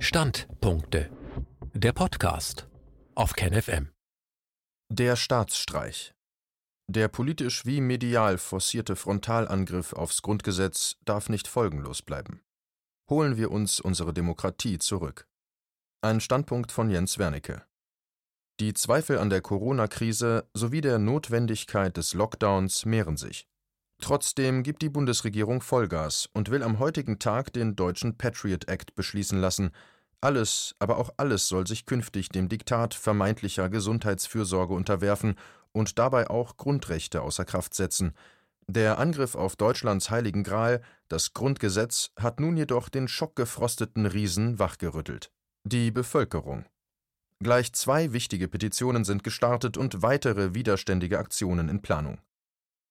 Standpunkte. Der Podcast auf KenFM. Der Staatsstreich. Der politisch wie medial forcierte Frontalangriff aufs Grundgesetz darf nicht folgenlos bleiben. Holen wir uns unsere Demokratie zurück. Ein Standpunkt von Jens Wernicke. Die Zweifel an der Corona-Krise sowie der Notwendigkeit des Lockdowns mehren sich. Trotzdem gibt die Bundesregierung Vollgas und will am heutigen Tag den deutschen Patriot Act beschließen lassen. Alles, aber auch alles soll sich künftig dem Diktat vermeintlicher Gesundheitsfürsorge unterwerfen und dabei auch Grundrechte außer Kraft setzen. Der Angriff auf Deutschlands heiligen Gral, das Grundgesetz, hat nun jedoch den schockgefrosteten Riesen wachgerüttelt. Die Bevölkerung. Gleich zwei wichtige Petitionen sind gestartet und weitere widerständige Aktionen in Planung.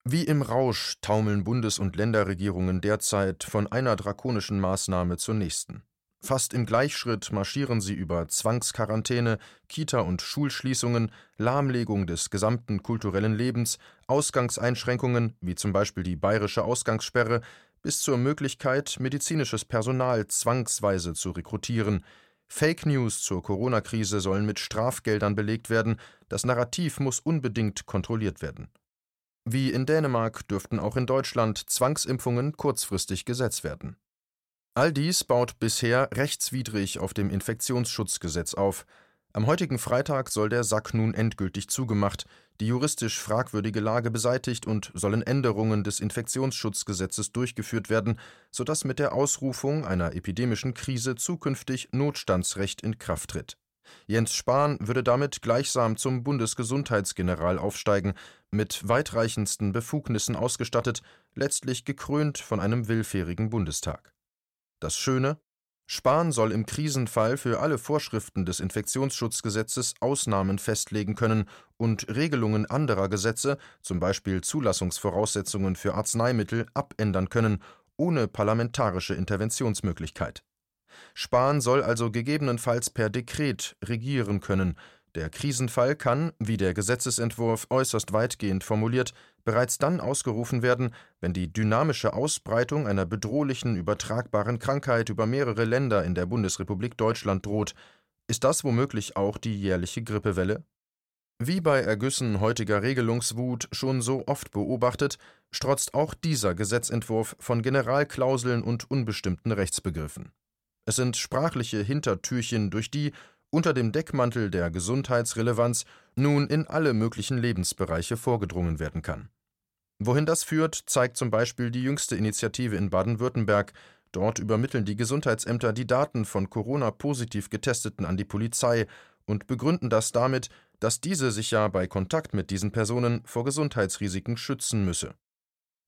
Wie im Rausch taumeln Bundes- und Länderregierungen derzeit von einer drakonischen Maßnahme zur nächsten. Fast im Gleichschritt marschieren sie über Zwangsquarantäne, Kita- und Schulschließungen, Lahmlegung des gesamten kulturellen Lebens, Ausgangseinschränkungen, wie zum Beispiel die bayerische Ausgangssperre, bis zur Möglichkeit, medizinisches Personal zwangsweise zu rekrutieren. Fake News zur Corona-Krise sollen mit Strafgeldern belegt werden, das Narrativ muss unbedingt kontrolliert werden. Wie in Dänemark dürften auch in Deutschland Zwangsimpfungen kurzfristig gesetzt werden. All dies baut bisher rechtswidrig auf dem Infektionsschutzgesetz auf. Am heutigen Freitag soll der Sack nun endgültig zugemacht, die juristisch fragwürdige Lage beseitigt und sollen Änderungen des Infektionsschutzgesetzes durchgeführt werden, sodass mit der Ausrufung einer epidemischen Krise zukünftig Notstandsrecht in Kraft tritt. Jens Spahn würde damit gleichsam zum Bundesgesundheitsgeneral aufsteigen, mit weitreichendsten Befugnissen ausgestattet, letztlich gekrönt von einem willfährigen Bundestag. Das Schöne? Spahn soll im Krisenfall für alle Vorschriften des Infektionsschutzgesetzes Ausnahmen festlegen können und Regelungen anderer Gesetze, zum Beispiel Zulassungsvoraussetzungen für Arzneimittel, abändern können, ohne parlamentarische Interventionsmöglichkeit. Spahn soll also gegebenenfalls per Dekret regieren können. Der Krisenfall kann, wie der Gesetzesentwurf äußerst weitgehend formuliert, bereits dann ausgerufen werden, wenn die dynamische Ausbreitung einer bedrohlichen übertragbaren Krankheit über mehrere Länder in der Bundesrepublik Deutschland droht. Ist das womöglich auch die jährliche Grippewelle? Wie bei Ergüssen heutiger Regelungswut schon so oft beobachtet, strotzt auch dieser Gesetzentwurf von Generalklauseln und unbestimmten Rechtsbegriffen. Es sind sprachliche Hintertürchen, durch die, unter dem Deckmantel der Gesundheitsrelevanz, nun in alle möglichen Lebensbereiche vorgedrungen werden kann. Wohin das führt, zeigt zum Beispiel die jüngste Initiative in Baden-Württemberg. Dort übermitteln die Gesundheitsämter die Daten von Corona-positiv Getesteten an die Polizei und begründen das damit, dass diese sich ja bei Kontakt mit diesen Personen vor Gesundheitsrisiken schützen müsse.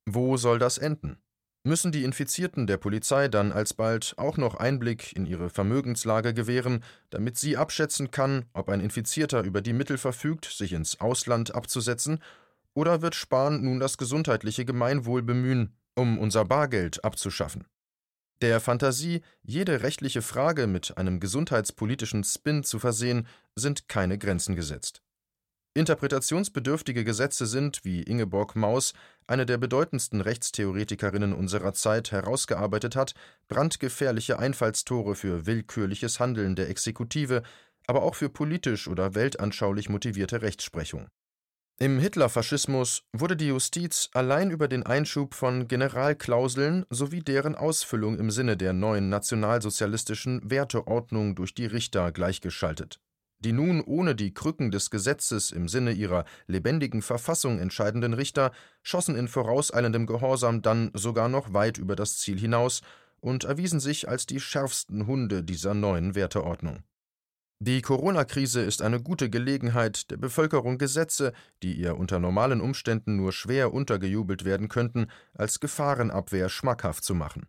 Wo soll das enden? Müssen die Infizierten der Polizei dann alsbald auch noch Einblick in ihre Vermögenslage gewähren, damit sie abschätzen kann, ob ein Infizierter über die Mittel verfügt, sich ins Ausland abzusetzen, oder wird Spahn nun das gesundheitliche Gemeinwohl bemühen, um unser Bargeld abzuschaffen? Der Fantasie, jede rechtliche Frage mit einem gesundheitspolitischen Spin zu versehen, sind keine Grenzen gesetzt. Interpretationsbedürftige Gesetze sind, wie Ingeborg Maus, eine der bedeutendsten Rechtstheoretikerinnen unserer Zeit, herausgearbeitet hat, brandgefährliche Einfallstore für willkürliches Handeln der Exekutive, aber auch für politisch oder weltanschaulich motivierte Rechtsprechung. Im Hitlerfaschismus wurde die Justiz allein über den Einschub von Generalklauseln sowie deren Ausfüllung im Sinne der neuen nationalsozialistischen Werteordnung durch die Richter gleichgeschaltet die nun ohne die Krücken des Gesetzes im Sinne ihrer lebendigen Verfassung entscheidenden Richter schossen in vorauseilendem Gehorsam dann sogar noch weit über das Ziel hinaus und erwiesen sich als die schärfsten Hunde dieser neuen Werteordnung. Die Corona-Krise ist eine gute Gelegenheit, der Bevölkerung Gesetze, die ihr unter normalen Umständen nur schwer untergejubelt werden könnten, als Gefahrenabwehr schmackhaft zu machen.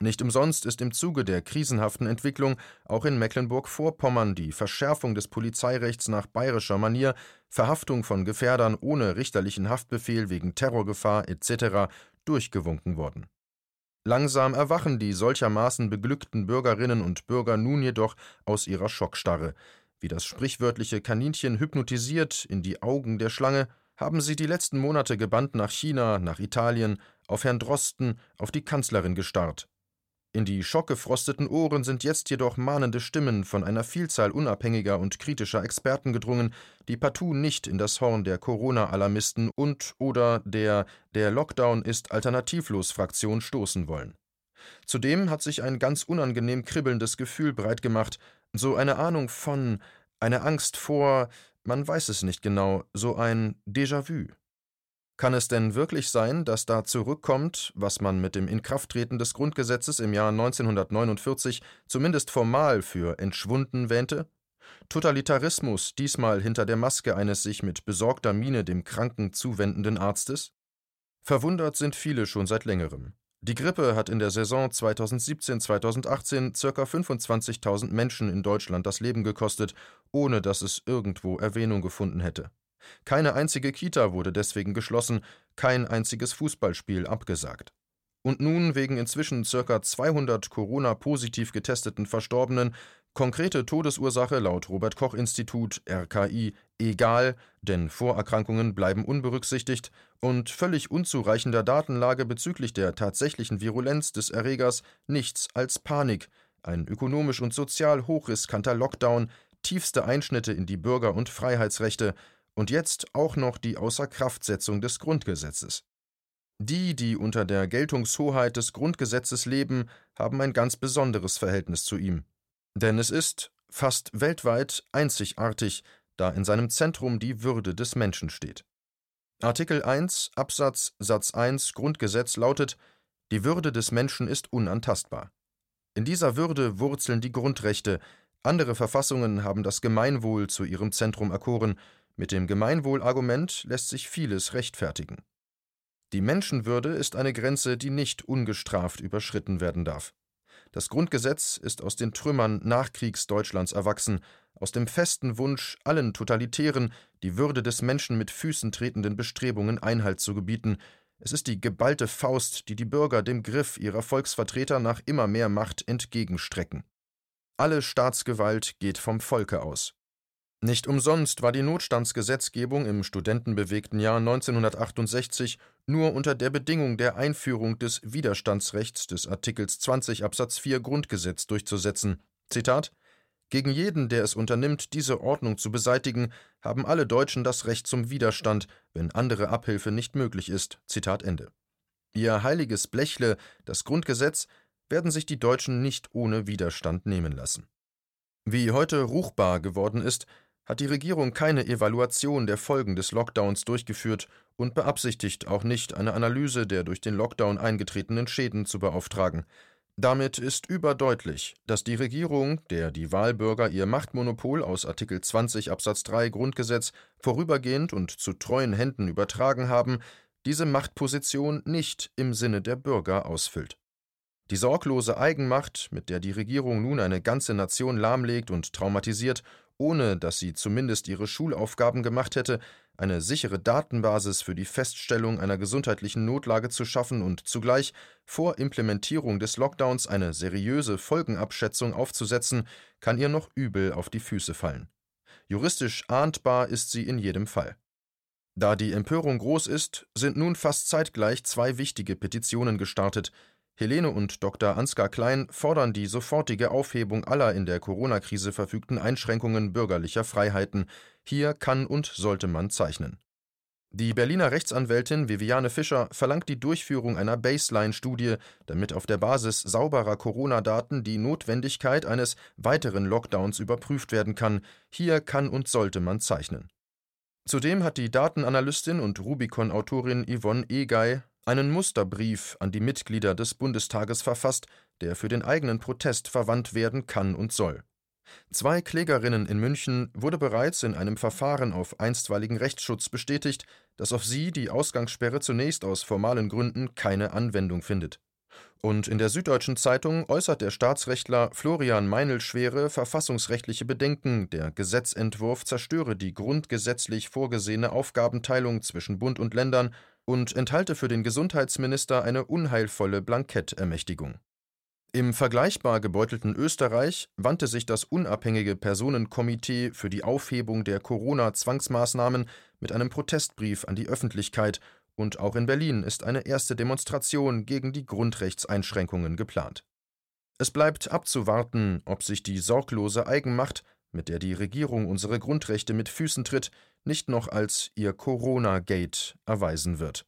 Nicht umsonst ist im Zuge der krisenhaften Entwicklung auch in Mecklenburg-Vorpommern die Verschärfung des Polizeirechts nach bayerischer Manier, Verhaftung von Gefährdern ohne richterlichen Haftbefehl wegen Terrorgefahr etc. durchgewunken worden. Langsam erwachen die solchermaßen beglückten Bürgerinnen und Bürger nun jedoch aus ihrer Schockstarre. Wie das sprichwörtliche Kaninchen hypnotisiert in die Augen der Schlange, haben sie die letzten Monate gebannt nach China, nach Italien, auf Herrn Drosten, auf die Kanzlerin gestarrt In die schockgefrosteten Ohren sind jetzt jedoch mahnende Stimmen von einer Vielzahl unabhängiger und kritischer Experten gedrungen, die partout nicht in das Horn der Corona-Alarmisten und oder der Der Lockdown ist alternativlos Fraktion stoßen wollen. Zudem hat sich ein ganz unangenehm kribbelndes Gefühl breitgemacht, so eine Ahnung von, eine Angst vor, man weiß es nicht genau, so ein Déjà-vu. Kann es denn wirklich sein, dass da zurückkommt, was man mit dem Inkrafttreten des Grundgesetzes im Jahr 1949 zumindest formal für entschwunden wähnte? Totalitarismus, diesmal hinter der Maske eines sich mit besorgter Miene dem Kranken zuwendenden Arztes? Verwundert sind viele schon seit längerem. Die Grippe hat in der Saison 2017-2018 ca. 25.000 Menschen in Deutschland das Leben gekostet, ohne dass es irgendwo Erwähnung gefunden hätte. Keine einzige Kita wurde deswegen geschlossen, kein einziges Fußballspiel abgesagt. Und nun wegen inzwischen ca. 200 Corona-positiv getesteten Verstorbenen konkrete Todesursache laut Robert Koch Institut RKI egal, denn Vorerkrankungen bleiben unberücksichtigt und völlig unzureichender Datenlage bezüglich der tatsächlichen Virulenz des Erregers nichts als Panik, ein ökonomisch und sozial hochriskanter Lockdown, tiefste Einschnitte in die Bürger- und Freiheitsrechte, und jetzt auch noch die Außerkraftsetzung des Grundgesetzes. Die, die unter der Geltungshoheit des Grundgesetzes leben, haben ein ganz besonderes Verhältnis zu ihm. Denn es ist, fast weltweit, einzigartig, da in seinem Zentrum die Würde des Menschen steht. Artikel 1 Absatz Satz 1 Grundgesetz lautet Die Würde des Menschen ist unantastbar. In dieser Würde wurzeln die Grundrechte, andere Verfassungen haben das Gemeinwohl zu ihrem Zentrum erkoren, mit dem Gemeinwohlargument lässt sich vieles rechtfertigen. Die Menschenwürde ist eine Grenze, die nicht ungestraft überschritten werden darf. Das Grundgesetz ist aus den Trümmern Nachkriegsdeutschlands erwachsen, aus dem festen Wunsch, allen totalitären, die Würde des Menschen mit Füßen tretenden Bestrebungen Einhalt zu gebieten. Es ist die geballte Faust, die die Bürger dem Griff ihrer Volksvertreter nach immer mehr Macht entgegenstrecken. Alle Staatsgewalt geht vom Volke aus. Nicht umsonst war die Notstandsgesetzgebung im studentenbewegten Jahr 1968 nur unter der Bedingung der Einführung des Widerstandsrechts des Artikels 20 Absatz 4 Grundgesetz durchzusetzen. Zitat Gegen jeden, der es unternimmt, diese Ordnung zu beseitigen, haben alle Deutschen das Recht zum Widerstand, wenn andere Abhilfe nicht möglich ist. Zitat Ende. Ihr heiliges Blechle, das Grundgesetz, werden sich die Deutschen nicht ohne Widerstand nehmen lassen. Wie heute ruchbar geworden ist, hat die Regierung keine Evaluation der Folgen des Lockdowns durchgeführt und beabsichtigt auch nicht, eine Analyse der durch den Lockdown eingetretenen Schäden zu beauftragen. Damit ist überdeutlich, dass die Regierung, der die Wahlbürger ihr Machtmonopol aus Artikel 20 Absatz 3 Grundgesetz vorübergehend und zu treuen Händen übertragen haben, diese Machtposition nicht im Sinne der Bürger ausfüllt. Die sorglose Eigenmacht, mit der die Regierung nun eine ganze Nation lahmlegt und traumatisiert ohne dass sie zumindest ihre Schulaufgaben gemacht hätte, eine sichere Datenbasis für die Feststellung einer gesundheitlichen Notlage zu schaffen und zugleich vor Implementierung des Lockdowns eine seriöse Folgenabschätzung aufzusetzen, kann ihr noch übel auf die Füße fallen. Juristisch ahndbar ist sie in jedem Fall. Da die Empörung groß ist, sind nun fast zeitgleich zwei wichtige Petitionen gestartet, Helene und Dr. Ansgar Klein fordern die sofortige Aufhebung aller in der Corona-Krise verfügten Einschränkungen bürgerlicher Freiheiten. Hier kann und sollte man zeichnen. Die Berliner Rechtsanwältin Viviane Fischer verlangt die Durchführung einer Baseline-Studie, damit auf der Basis sauberer Corona-Daten die Notwendigkeit eines weiteren Lockdowns überprüft werden kann. Hier kann und sollte man zeichnen. Zudem hat die Datenanalystin und Rubicon-Autorin Yvonne Egei einen Musterbrief an die Mitglieder des Bundestages verfasst, der für den eigenen Protest verwandt werden kann und soll. Zwei Klägerinnen in München wurde bereits in einem Verfahren auf einstweiligen Rechtsschutz bestätigt, dass auf sie die Ausgangssperre zunächst aus formalen Gründen keine Anwendung findet. Und in der Süddeutschen Zeitung äußert der Staatsrechtler Florian Meinl schwere verfassungsrechtliche Bedenken, der Gesetzentwurf zerstöre die grundgesetzlich vorgesehene Aufgabenteilung zwischen Bund und Ländern und enthalte für den Gesundheitsminister eine unheilvolle Blankettermächtigung. Im vergleichbar gebeutelten Österreich wandte sich das unabhängige Personenkomitee für die Aufhebung der Corona-Zwangsmaßnahmen mit einem Protestbrief an die Öffentlichkeit, und auch in Berlin ist eine erste Demonstration gegen die Grundrechtseinschränkungen geplant Es bleibt abzuwarten, ob sich die sorglose Eigenmacht, mit der die Regierung unsere Grundrechte mit Füßen tritt, nicht noch als ihr Corona-Gate erweisen wird.